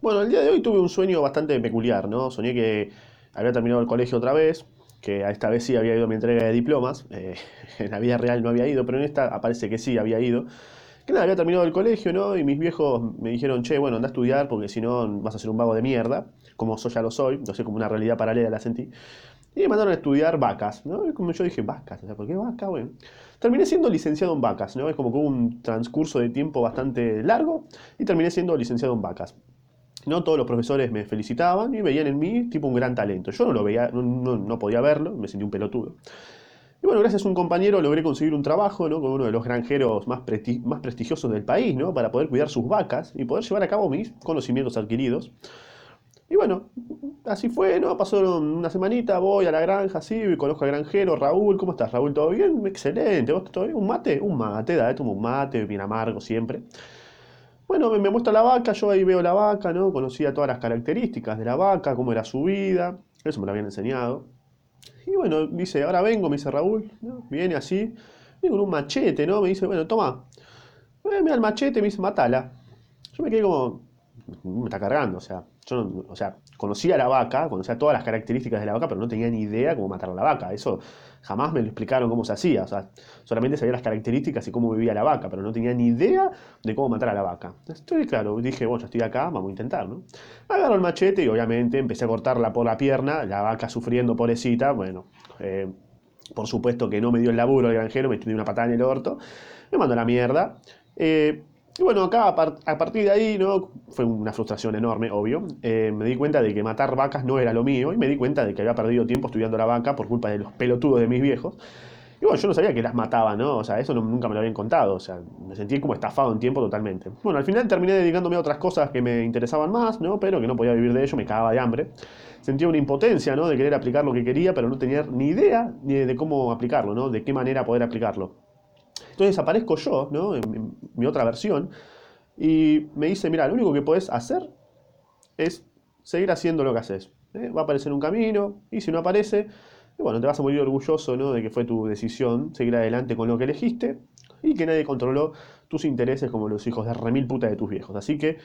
Bueno, el día de hoy tuve un sueño bastante peculiar, ¿no? Soñé que había terminado el colegio otra vez, que a esta vez sí había ido a mi entrega de diplomas. eh, en la vida real no había ido, pero en esta aparece que sí había ido. Que nada, había terminado el colegio, ¿no? Y mis viejos me dijeron, che, bueno, anda a estudiar porque si no vas a ser un vago de mierda, como yo ya lo soy, no sé, como una realidad paralela la sentí. Y me mandaron a estudiar vacas, ¿no? Y como yo dije, vacas, ¿por qué vaca? Bueno. Terminé siendo licenciado en vacas, ¿no? Es como que hubo un transcurso de tiempo bastante largo y terminé siendo licenciado en vacas. No todos los profesores me felicitaban y veían en mí tipo un gran talento. Yo no lo veía, no, no- no podía verlo, me sentí un pelotudo. Y bueno, gracias a un compañero logré conseguir un trabajo, ¿no? Con uno de los granjeros más, más prestigiosos del país, ¿no? Para poder cuidar sus vacas y poder llevar a cabo mis conocimientos adquiridos. Y bueno, así fue, ¿no? Pasó una semanita, voy a la granja, así, conozco al granjero, Raúl, ¿cómo estás, Raúl? ¿Todo bien? Excelente, ¿vos todo? ¿Un mate? Un mate, dale, tomo un mate, bien amargo siempre. Bueno, me, me muestra la vaca, yo ahí veo la vaca, ¿no? Conocía todas las características de la vaca, cómo era su vida, eso me lo habían enseñado. Y bueno, dice, ahora vengo, me dice Raúl, ¿no? Viene así, viene con un machete, ¿no? Me dice, bueno, toma, eh, mira el machete, me dice, matala. Yo me quedé como, me está cargando, o sea, yo no- o sea, conocía la vaca, conocía todas las características de la vaca, pero no tenía ni idea cómo matar a la vaca. Eso jamás me lo explicaron cómo se hacía, o sea, solamente sabía las características y cómo vivía la vaca, pero no tenía ni idea de cómo matar a la vaca. Estoy claro, dije, bueno, estoy acá, vamos a intentar, ¿no? Agarro el machete y obviamente empecé a cortarla por la pierna, la vaca sufriendo, pobrecita, bueno, eh, por supuesto que no me dio el laburo el granjero, me dio una patada en el orto, me mandó la mierda. Eh, y bueno, acá a, par- a partir de ahí, ¿no? Fue una frustración enorme, obvio. Eh, me di cuenta de que matar vacas no era lo mío y me di cuenta de que había perdido tiempo estudiando la vaca por culpa de los pelotudos de mis viejos. Y bueno, yo no sabía que las mataban, ¿no? O sea, eso nunca me lo habían contado. O sea, me sentí como estafado en tiempo totalmente. Bueno, al final terminé dedicándome a otras cosas que me interesaban más, ¿no? Pero que no podía vivir de ello, me cagaba de hambre. Sentía una impotencia, ¿no? De querer aplicar lo que quería, pero no tenía ni idea ni de cómo aplicarlo, ¿no? De qué manera poder aplicarlo. Entonces aparezco yo, ¿no? En, mi otra versión, y me dice, mira, lo único que podés hacer es seguir haciendo lo que haces. ¿eh? Va a aparecer un camino, y si no aparece, y bueno, te vas a morir orgulloso, ¿no? De que fue tu decisión seguir adelante con lo que elegiste, y que nadie controló tus intereses como los hijos de remil puta de tus viejos. Así que,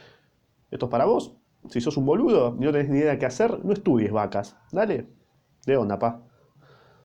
esto es para vos. Si sos un boludo y no tenés ni idea de qué hacer, no estudies vacas. Dale. De onda, pa.